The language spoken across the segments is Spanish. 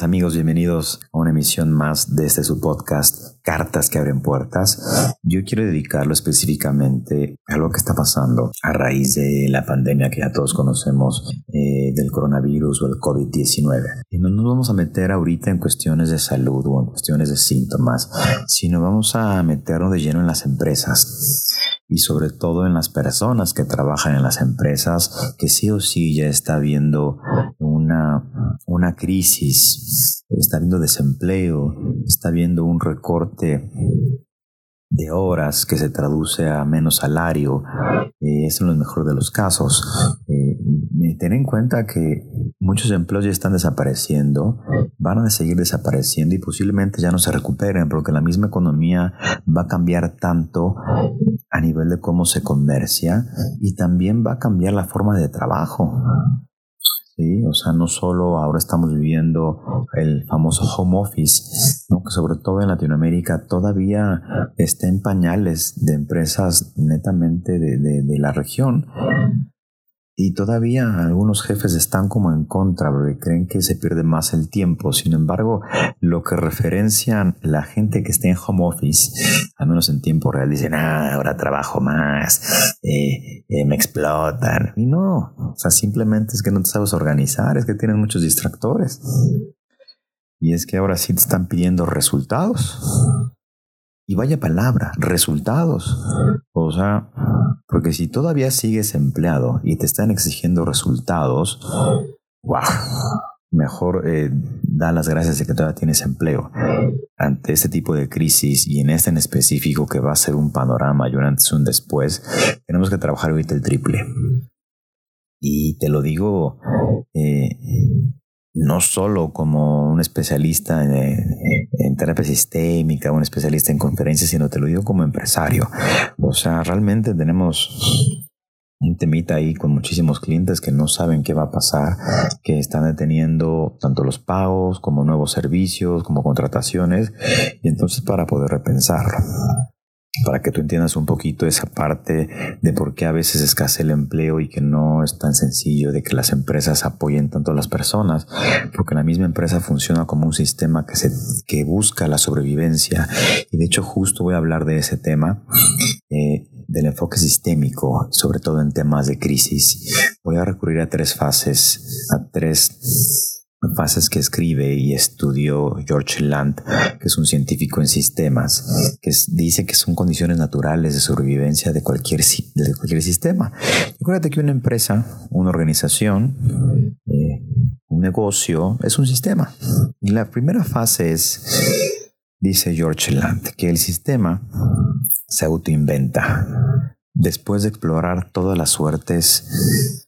Amigas, amigos, bienvenidos a una emisión más de este su podcast, Cartas que abren puertas. Yo quiero dedicarlo específicamente a lo que está pasando a raíz de la pandemia que ya todos conocemos eh, del coronavirus o el COVID-19. Y no nos vamos a meter ahorita en cuestiones de salud o en cuestiones de síntomas, sino vamos a meternos de lleno en las empresas y sobre todo en las personas que trabajan en las empresas, que sí o sí ya está viendo una, una crisis, está viendo desempleo, está viendo un recorte de horas que se traduce a menos salario, eh, es en lo mejor de los casos. Eh, ten en cuenta que muchos empleos ya están desapareciendo, van a seguir desapareciendo y posiblemente ya no se recuperen porque la misma economía va a cambiar tanto a nivel de cómo se comercia y también va a cambiar la forma de trabajo. O sea, no solo ahora estamos viviendo el famoso home office, ¿no? que sobre todo en Latinoamérica todavía está en pañales de empresas netamente de, de la región. Y todavía algunos jefes están como en contra porque creen que se pierde más el tiempo. Sin embargo, lo que referencian la gente que está en home office, al menos en tiempo real, dicen, ah, ahora trabajo más, eh, eh, me explotan. Y no, o sea, simplemente es que no te sabes organizar, es que tienes muchos distractores. Y es que ahora sí te están pidiendo resultados. Y vaya palabra, resultados. O sea, porque si todavía sigues empleado y te están exigiendo resultados, wow, mejor eh, da las gracias de que todavía tienes empleo. Ante este tipo de crisis y en este en específico que va a ser un panorama y un antes y un después, tenemos que trabajar ahorita el triple. Y te lo digo eh, no solo como un especialista en, terapia sistémica, un especialista en conferencias, sino te lo digo como empresario. O sea, realmente tenemos un temita ahí con muchísimos clientes que no saben qué va a pasar, que están deteniendo tanto los pagos como nuevos servicios, como contrataciones, y entonces para poder repensarlo para que tú entiendas un poquito esa parte de por qué a veces escasea el empleo y que no es tan sencillo de que las empresas apoyen tanto a las personas, porque la misma empresa funciona como un sistema que, se, que busca la sobrevivencia. Y de hecho justo voy a hablar de ese tema, eh, del enfoque sistémico, sobre todo en temas de crisis. Voy a recurrir a tres fases, a tres fases que escribe y estudió George Land, que es un científico en sistemas, que dice que son condiciones naturales de sobrevivencia de cualquier, de cualquier sistema. Acuérdate que una empresa, una organización, eh, un negocio es un sistema. Y la primera fase es, dice George Land, que el sistema se autoinventa. Después de explorar todas las suertes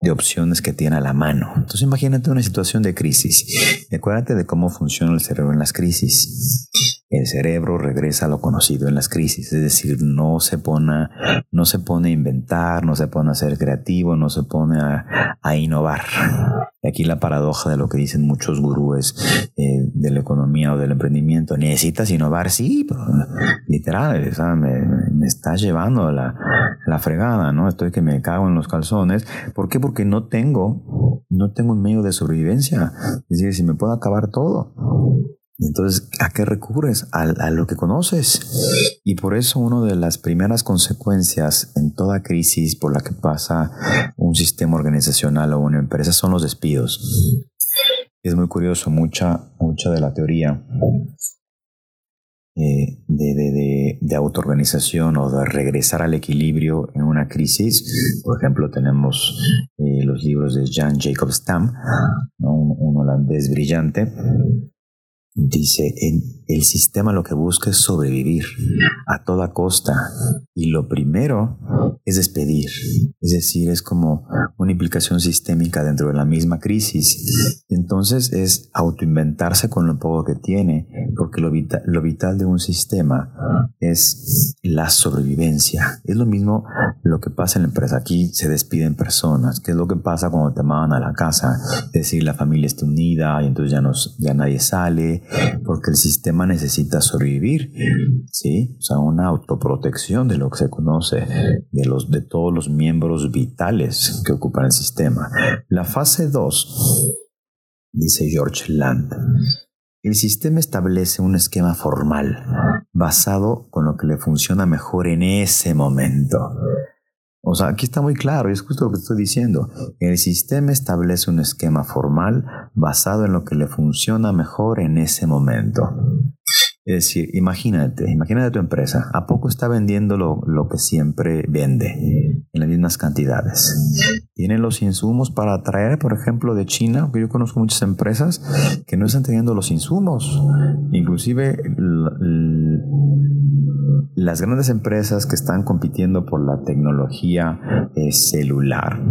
de opciones que tiene a la mano. Entonces imagínate una situación de crisis. Acuérdate de cómo funciona el cerebro en las crisis. El cerebro regresa a lo conocido en las crisis, es decir, no se pone, no se pone a inventar, no se pone a ser creativo, no se pone a, innovar. Y aquí la paradoja de lo que dicen muchos gurúes eh, de la economía o del emprendimiento. Necesitas innovar, sí, literal, me, me está llevando la, la fregada, ¿no? Estoy que me cago en los calzones. ¿Por qué? Porque no tengo, no tengo un medio de sobrevivencia. Es decir, si me puedo acabar todo. Entonces, ¿a qué recurres? A, lo que conoces. Y por eso una de las primeras consecuencias en toda crisis por la que pasa un sistema organizacional o una empresa son los despidos. Es muy curioso, mucha, mucha de la teoría eh, de, de, de, autoorganización o de regresar al equilibrio en una crisis. Por ejemplo, tenemos eh, los libros de Jan Jacob Stam, un holandés brillante, Dice, en el sistema lo que busca es sobrevivir a toda costa y lo primero es despedir. Es decir, es como una implicación sistémica dentro de la misma crisis. Entonces es autoinventarse con lo poco que tiene, porque lo, lo vital de un sistema es la sobrevivencia. Es lo mismo lo que pasa en la empresa. Aquí se despiden personas. ¿Qué es lo que pasa cuando te mandan a la casa? Es decir, la familia está unida y entonces ya, nos, ya nadie sale porque el sistema necesita sobrevivir, ¿sí? O sea, una autoprotección de lo que se conoce de, los, de todos los miembros vitales que ocupan el sistema. La fase 2 dice George Land. El sistema establece un esquema formal basado con lo que le funciona mejor en ese momento. O sea, aquí está muy claro, y es justo lo que estoy diciendo. El sistema establece un esquema formal basado en lo que le funciona mejor en ese momento. Es decir, imagínate, imagínate tu empresa. ¿A poco está vendiendo lo, lo, que siempre vende en las mismas cantidades? Tienen los insumos para traer, por ejemplo, de China, porque yo conozco muchas empresas que no están teniendo los insumos. Inclusive las grandes empresas que están compitiendo por la tecnología eh, celular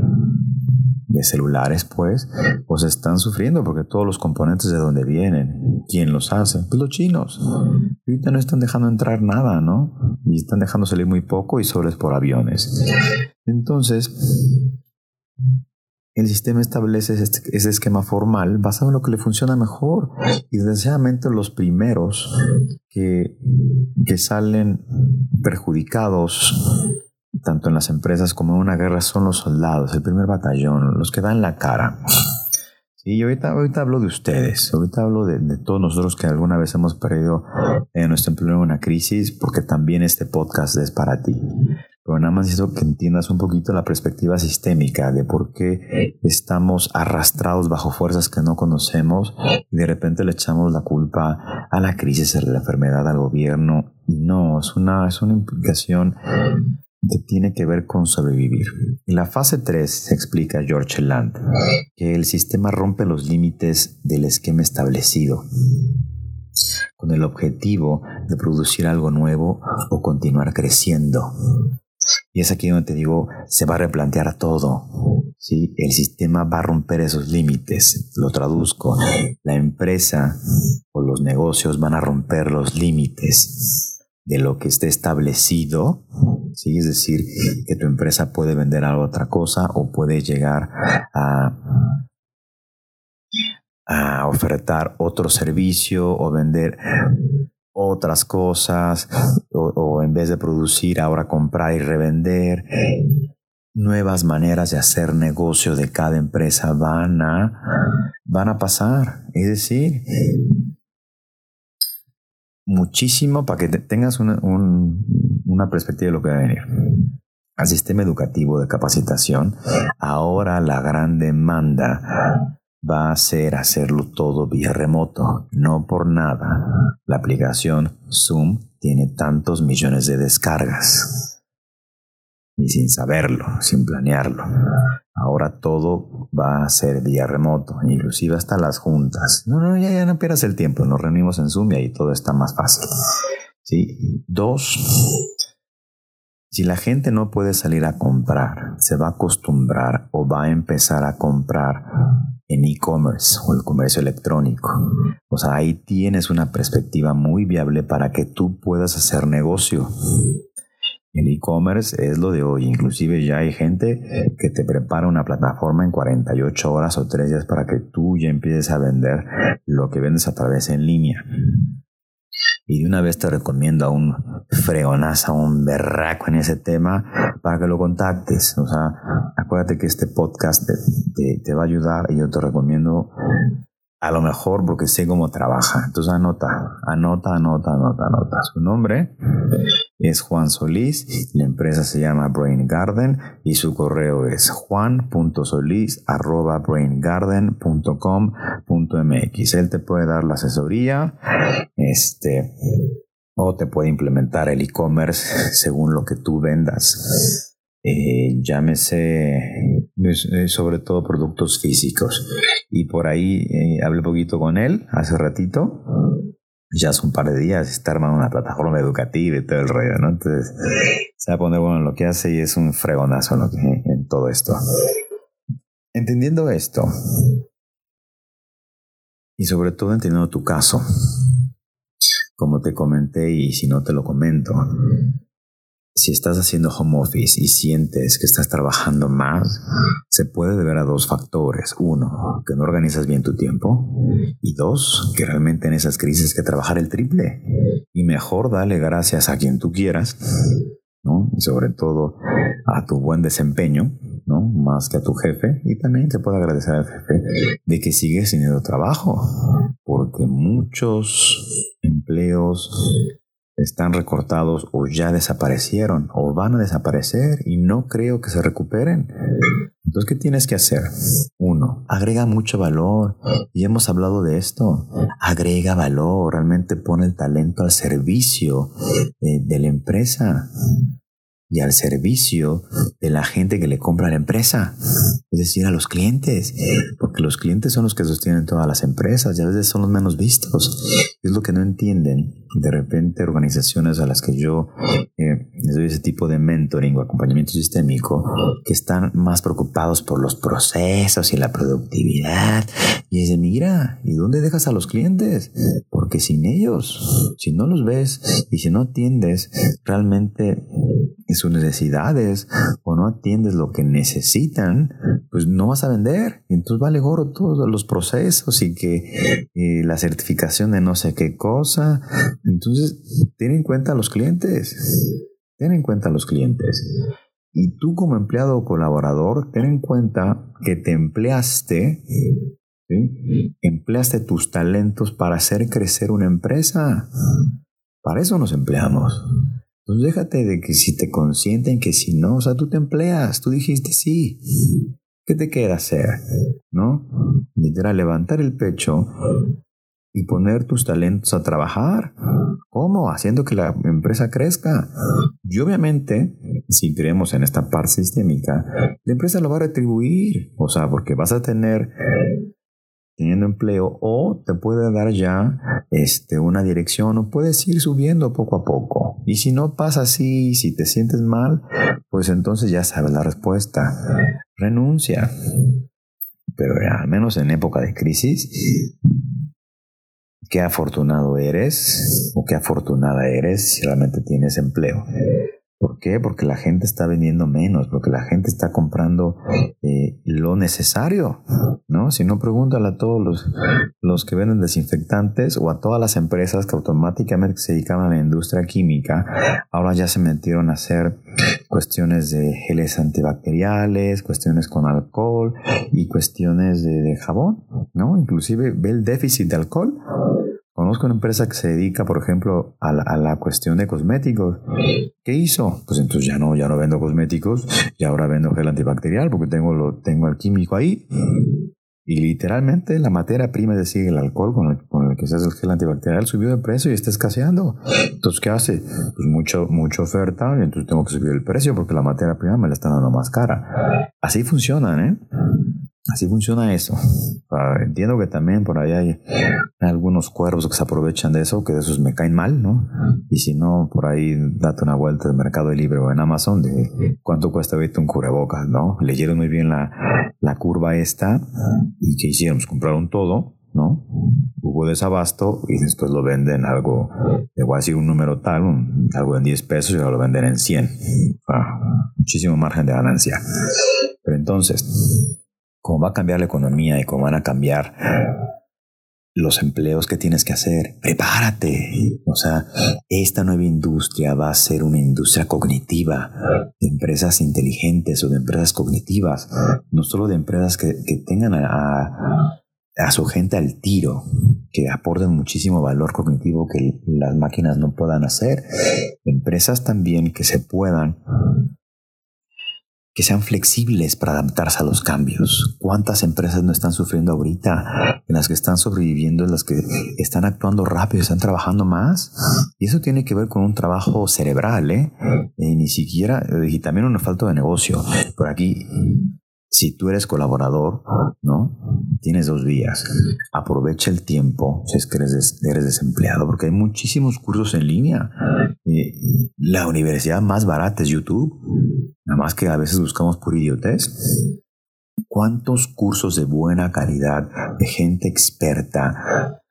de celulares, pues, pues están sufriendo porque todos los componentes de dónde vienen, ¿quién los hace? Pues los chinos. Y ahorita no están dejando entrar nada, ¿no? Y están dejando salir muy poco y sobres por aviones. Entonces, el sistema establece ese esquema formal basado en lo que le funciona mejor. Y desgraciadamente los primeros que, salen perjudicados tanto en las empresas como en una guerra, son los soldados, el primer batallón, los que dan la cara. Sí, ahorita, ahorita hablo de ustedes, ahorita hablo de, todos nosotros que alguna vez hemos perdido en nuestro empleo en una crisis, porque también este podcast es para ti. Pero nada más necesito que entiendas un poquito la perspectiva sistémica de por qué estamos arrastrados bajo fuerzas que no conocemos y de repente le echamos la culpa a la crisis, a la enfermedad, al gobierno. Y no, es una, es una implicación que tiene que ver con sobrevivir. En la fase 3 se explica George Land que el sistema rompe los límites del esquema establecido con el objetivo de producir algo nuevo o continuar creciendo. Y es aquí donde te digo, se va a replantear todo. ¿sí? El sistema va a romper esos límites. Lo traduzco. La empresa o los negocios van a romper los límites de lo que esté establecido, ¿sí? es decir, que tu empresa puede vender algo otra cosa o puede llegar a, a ofertar otro servicio o vender otras cosas o, en vez de producir ahora comprar y revender. Nuevas maneras de hacer negocio de cada empresa van a, van a pasar. Es decir, muchísimo para que tengas una, una perspectiva de lo que va a venir. Al sistema educativo de capacitación, ahora la gran demanda va a ser hacerlo todo vía remoto. No por nada. La aplicación Zoom tiene tantos millones de descargas y sin saberlo, sin planearlo. Ahora todo va a ser vía remoto, inclusive hasta las juntas. No, no, ya, ya no pierdas el tiempo, nos reunimos en Zoom y ahí todo está más fácil. ¿Sí? Dos, si la gente no puede salir a comprar, se va a acostumbrar o va a empezar a comprar en e-commerce o el comercio electrónico. O sea, ahí tienes una perspectiva muy viable para que tú puedas hacer negocio. El e-commerce es lo de hoy. Inclusive ya hay gente que te prepara una plataforma en 48 horas o 3 días para que tú ya empieces a vender lo que vendes a través en línea. Y de una vez te recomiendo a un fregonazo, a un berraco en ese tema para que lo contactes. O sea, acuérdate que este podcast te, va a ayudar y yo te recomiendo a lo mejor porque sé cómo trabaja. Entonces anota, anota, anota, anota, anota. Su nombre es Juan Solís, la empresa se llama Brain Garden y su correo es juan.solís@braingarden.com.mx. Él te puede dar la asesoría, este, o te puede implementar el e-commerce según lo que tú vendas. Eh, llámese eh, sobre todo productos físicos. Y por ahí eh, hablé poquito con él hace ratito. Ya hace un par de días está armando una plataforma educativa y todo el rollo, ¿no? Entonces se va a poner bueno en lo que hace y es un fregonazo en todo esto. Entendiendo esto, y sobre todo entendiendo tu caso, como te comenté y si no te lo comento, si estás haciendo home office y sientes que estás trabajando más, se puede deber a dos factores. Uno, que no organizas bien tu tiempo. Y dos, que realmente en esas crisis que trabajar el triple. Y mejor dale gracias a quien tú quieras, ¿no? Y sobre todo a tu buen desempeño, ¿no? Más que a tu jefe y también te puede agradecer al jefe de que sigues teniendo trabajo, porque muchos están recortados o ya desaparecieron o van a desaparecer y no creo que se recuperen. Entonces, ¿qué tienes que hacer? Uno, agrega mucho valor. Y hemos hablado de esto. Agrega valor, realmente pone el talento al servicio eh, de la empresa y al servicio de la gente que le compra a la empresa, es decir, a los clientes, porque los clientes son los que sostienen todas las empresas y a veces son los menos vistos. Es lo que no entienden. De repente, organizaciones a las que yo eh, les doy ese tipo de mentoring o acompañamiento sistémico, que están más preocupados por los procesos y la productividad, y dicen, mira, ¿y dónde dejas a los clientes? Porque sin ellos, si no los ves y si no atiendes, realmente sus necesidades o no atiendes lo que necesitan, pues no vas a vender. Entonces vale gorro todos los procesos y que la certificación de no sé qué cosa. Entonces, ten en cuenta a los clientes. Ten en cuenta a los clientes. Y tú como empleado o colaborador, ten en cuenta que te empleaste, empleaste tus talentos para hacer crecer una empresa. Para eso nos empleamos. Entonces déjate de que si te consienten, que si no, o sea, tú te empleas, tú dijiste sí. ¿Qué te queda hacer? ¿No? Literal, levantar el pecho y poner tus talentos a trabajar. ¿Cómo? Haciendo que la empresa crezca. Y obviamente, si creemos en esta parte sistémica, la empresa lo va a retribuir. O sea, porque vas a tener teniendo empleo o te puede dar ya este, una dirección o puedes ir subiendo poco a poco. Y si no pasa así, si te sientes mal, pues entonces ya sabes la respuesta. Renuncia. Pero al menos en época de crisis, qué afortunado eres o qué afortunada eres si realmente tienes empleo. ¿Por qué? Porque la gente está vendiendo menos, porque la gente está comprando eh, lo necesario, ¿no? Si no, pregúntale a todos los, los que venden desinfectantes o a todas las empresas que automáticamente se dedicaban a la industria química, ahora ya se metieron a hacer cuestiones de geles antibacteriales, cuestiones con alcohol y cuestiones de, de jabón, ¿no? Inclusive ve el déficit de alcohol Conozco una empresa que se dedica, por ejemplo, a la, cuestión de cosméticos. ¿Qué hizo? Pues entonces ya no, ya no vendo cosméticos y ahora vendo gel antibacterial porque tengo, lo, tengo el químico ahí. Y literalmente la materia prima, es decir, el alcohol con el, con el que se hace el gel antibacterial subió de precio y está escaseando. Entonces, ¿qué hace? Pues mucho, mucha oferta y entonces tengo que subir el precio porque la materia prima me la está dando más cara. Así funcionan, ¿eh? Así funciona eso. entiendo que también por ahí hay algunos cuervos que se aprovechan de eso, que de esos me caen mal, ¿no? Y si no, por ahí date una vuelta en Mercado Libre o en Amazon de cuánto cuesta ahorita un cubrebocas, ¿no? Leyeron muy bien la, la curva esta y que hicieron, pues compraron todo, ¿no? Hubo desabasto y después lo venden algo, le voy un número tal, algo en 10 pesos y ahora lo venden en 100. muchísimo margen de ganancia. Pero entonces, cómo va a cambiar la economía y cómo van a cambiar los empleos que tienes que hacer. Prepárate. O sea, esta nueva industria va a ser una industria cognitiva, de empresas inteligentes o de empresas cognitivas, no solo de empresas que, tengan a, a, su gente al tiro, que aporten muchísimo valor cognitivo que las máquinas no puedan hacer. Empresas también que se puedan que sean flexibles para adaptarse a los cambios. ¿Cuántas empresas no están sufriendo ahorita? En las que están sobreviviendo, en las que están actuando rápido, están trabajando más. Y eso tiene que ver con un trabajo cerebral, ¿eh? eh ni siquiera, y también una falta de negocio. Por aquí si tú eres colaborador, ¿no? Tienes dos días. Aprovecha el tiempo si es que eres, desempleado, porque hay muchísimos cursos en línea. Eh, la universidad más barata es YouTube, nada más que a veces buscamos por idiotez. ¿Cuántos cursos de buena calidad, de gente experta,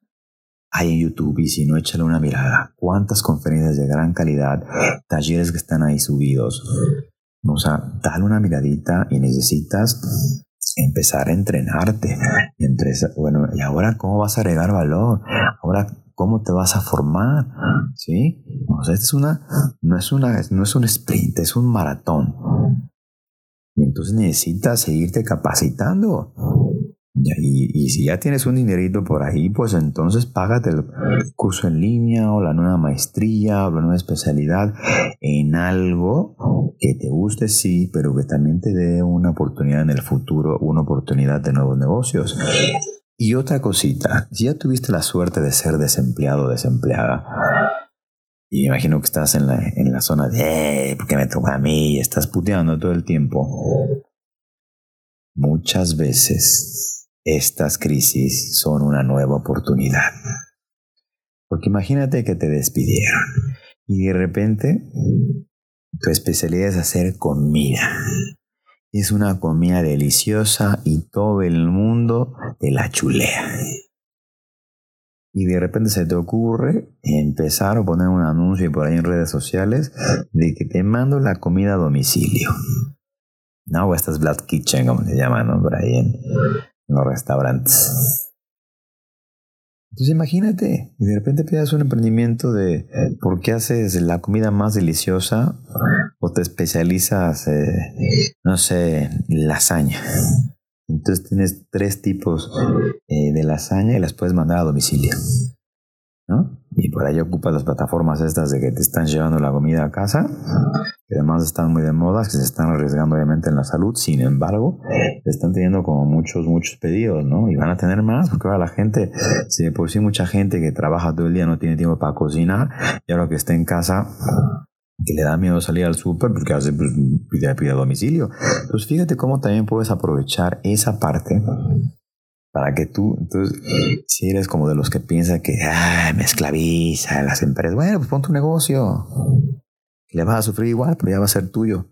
hay en YouTube y si no, échale una mirada. ¿Cuántas conferencias de gran calidad, talleres que están ahí subidos? O sea, dale una miradita y necesitas empezar a entrenarte. Entre bueno, ¿y ahora cómo vas a agregar valor? Ahora, ¿cómo te vas a formar? ¿Sí? O es una, no es una, no es un sprint, es un maratón. entonces necesitas seguirte capacitando. Y, si ya tienes un dinerito por ahí, pues entonces págate el curso en línea o la nueva maestría o la nueva especialidad en algo que te guste, sí, pero que también te dé una oportunidad en el futuro, una oportunidad de nuevos negocios. Y otra cosita, si ya tuviste la suerte de ser desempleado o desempleada, y imagino que estás en la, en la zona de, eh, ¿por qué me toca a mí? Y estás puteando todo el tiempo. Muchas veces estas crisis son una nueva oportunidad. Porque imagínate que te despidieron y de repente tu especialidad es hacer comida. Es una comida deliciosa y todo el mundo te la chulea y de repente se te ocurre empezar o poner un anuncio por ahí en redes sociales de que te mando la comida a domicilio. ¿No? O estas Black Kitchen, como se llaman, ¿no? Por ahí en, los restaurantes. Entonces imagínate, y de repente pidas un emprendimiento de por qué haces la comida más deliciosa o te especializas, eh, no sé, lasaña. Entonces tienes tres tipos eh, de lasaña y las puedes mandar a domicilio. ¿no? Y por ahí ocupas las plataformas estas de que te están llevando la comida a casa, que además están muy de moda, que se están arriesgando obviamente en la salud, sin embargo, están teniendo como muchos, muchos pedidos, ¿no? Y van a tener más, porque ahora la gente, si por sí mucha gente que trabaja todo el día no tiene tiempo para cocinar, y ahora que está en casa, que le da miedo salir al súper porque hace pues, pide, pide a domicilio. Entonces fíjate cómo también puedes aprovechar esa parte para que tú, entonces, si eres como de los que piensa que me esclaviza las empresas, bueno, pues pon tu negocio. Le vas a sufrir igual, pero ya va a ser tuyo.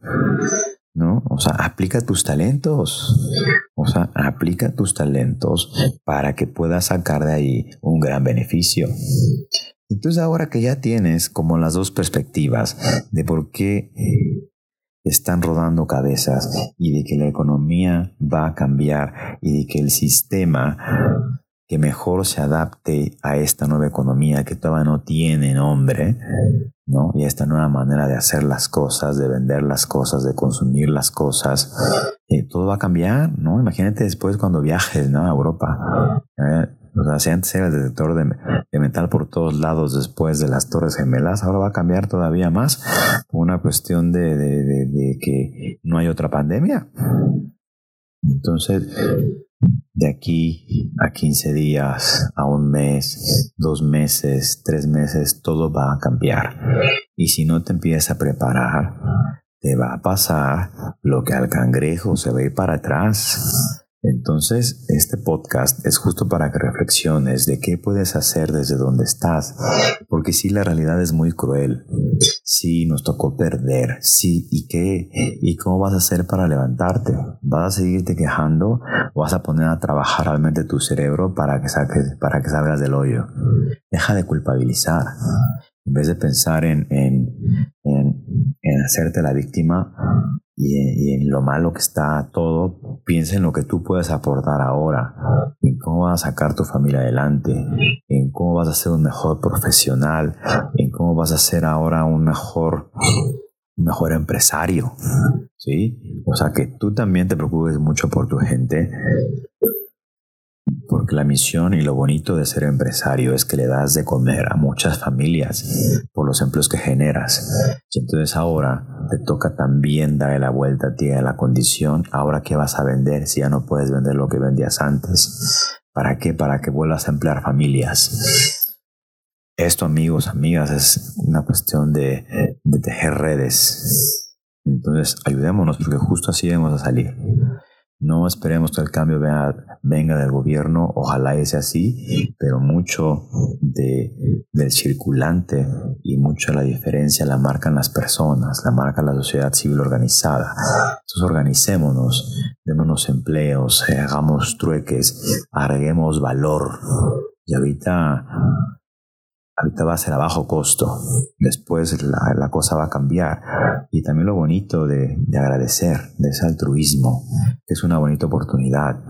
¿No? O sea, aplica tus talentos. O sea, aplica tus talentos para que puedas sacar de ahí un gran beneficio. Entonces ahora que ya tienes como las dos perspectivas de por qué eh, están rodando cabezas y de que la economía va a cambiar y de que el sistema que mejor se adapte a esta nueva economía que todavía no tiene nombre, ¿no? Y a esta nueva manera de hacer las cosas, de vender las cosas, de consumir las cosas, eh, todo va a cambiar, ¿no? Imagínate después cuando viajes, ¿no? A Europa. Eh, o sea, si antes era el detector de, metal por todos lados después de las Torres Gemelas, ahora va a cambiar todavía más por una cuestión de, de que no hay otra pandemia. Entonces, de aquí a 15 días, a un mes, dos meses, tres meses, todo va a cambiar. Y si no te empiezas a preparar, te va a pasar lo que al cangrejo se ve para atrás. Entonces, este podcast es justo para que reflexiones de qué puedes hacer desde donde estás, porque sí, la realidad es muy cruel. Sí, nos tocó perder. Sí, ¿y qué? ¿Y cómo vas a hacer para levantarte? ¿Vas a seguirte quejando o vas a poner a trabajar realmente tu cerebro para que, saques, para que salgas del hoyo? Deja de culpabilizar. En vez de pensar en, en, en hacerte la víctima, y, en lo malo que está todo, piensa en lo que tú puedes aportar ahora, en cómo vas a sacar tu familia adelante, en cómo vas a ser un mejor profesional, en cómo vas a ser ahora un mejor, mejor empresario, ¿sí? O sea, que tú también te preocupes mucho por tu gente, porque la misión y lo bonito de ser empresario es que le das de comer a muchas familias por los empleos que generas. Y entonces ahora te toca también darle la vuelta a ti a la condición. Ahora qué vas a vender si ya no puedes vender lo que vendías antes. ¿Para qué? Para que vuelvas a emplear familias. Esto, amigos, amigas, es una cuestión de, de tejer redes. Entonces, ayudémonos porque justo así vamos a salir. No esperemos que el cambio venga, del gobierno, ojalá sea así, pero mucho de, del circulante y mucho la diferencia la marcan las personas, la marca la sociedad civil organizada. Entonces organicémonos, démonos empleos, hagamos trueques, agreguemos valor. Y ahorita ahorita va a ser a bajo costo, después la, cosa va a cambiar. Y también lo bonito de, agradecer, de ese altruismo, que es una bonita oportunidad.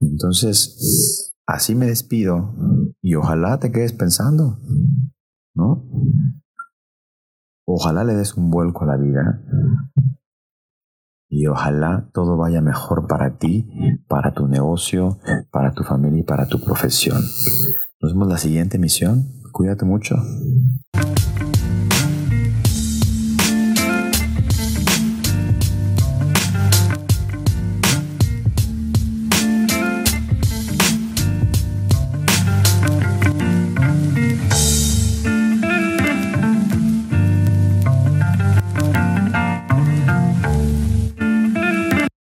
Entonces, así me despido y ojalá te quedes pensando, ¿no? Ojalá le des un vuelco a la vida y ojalá todo vaya mejor para ti, para tu negocio, para tu familia y para tu profesión. Nos vemos la siguiente emisión. Cuídate mucho.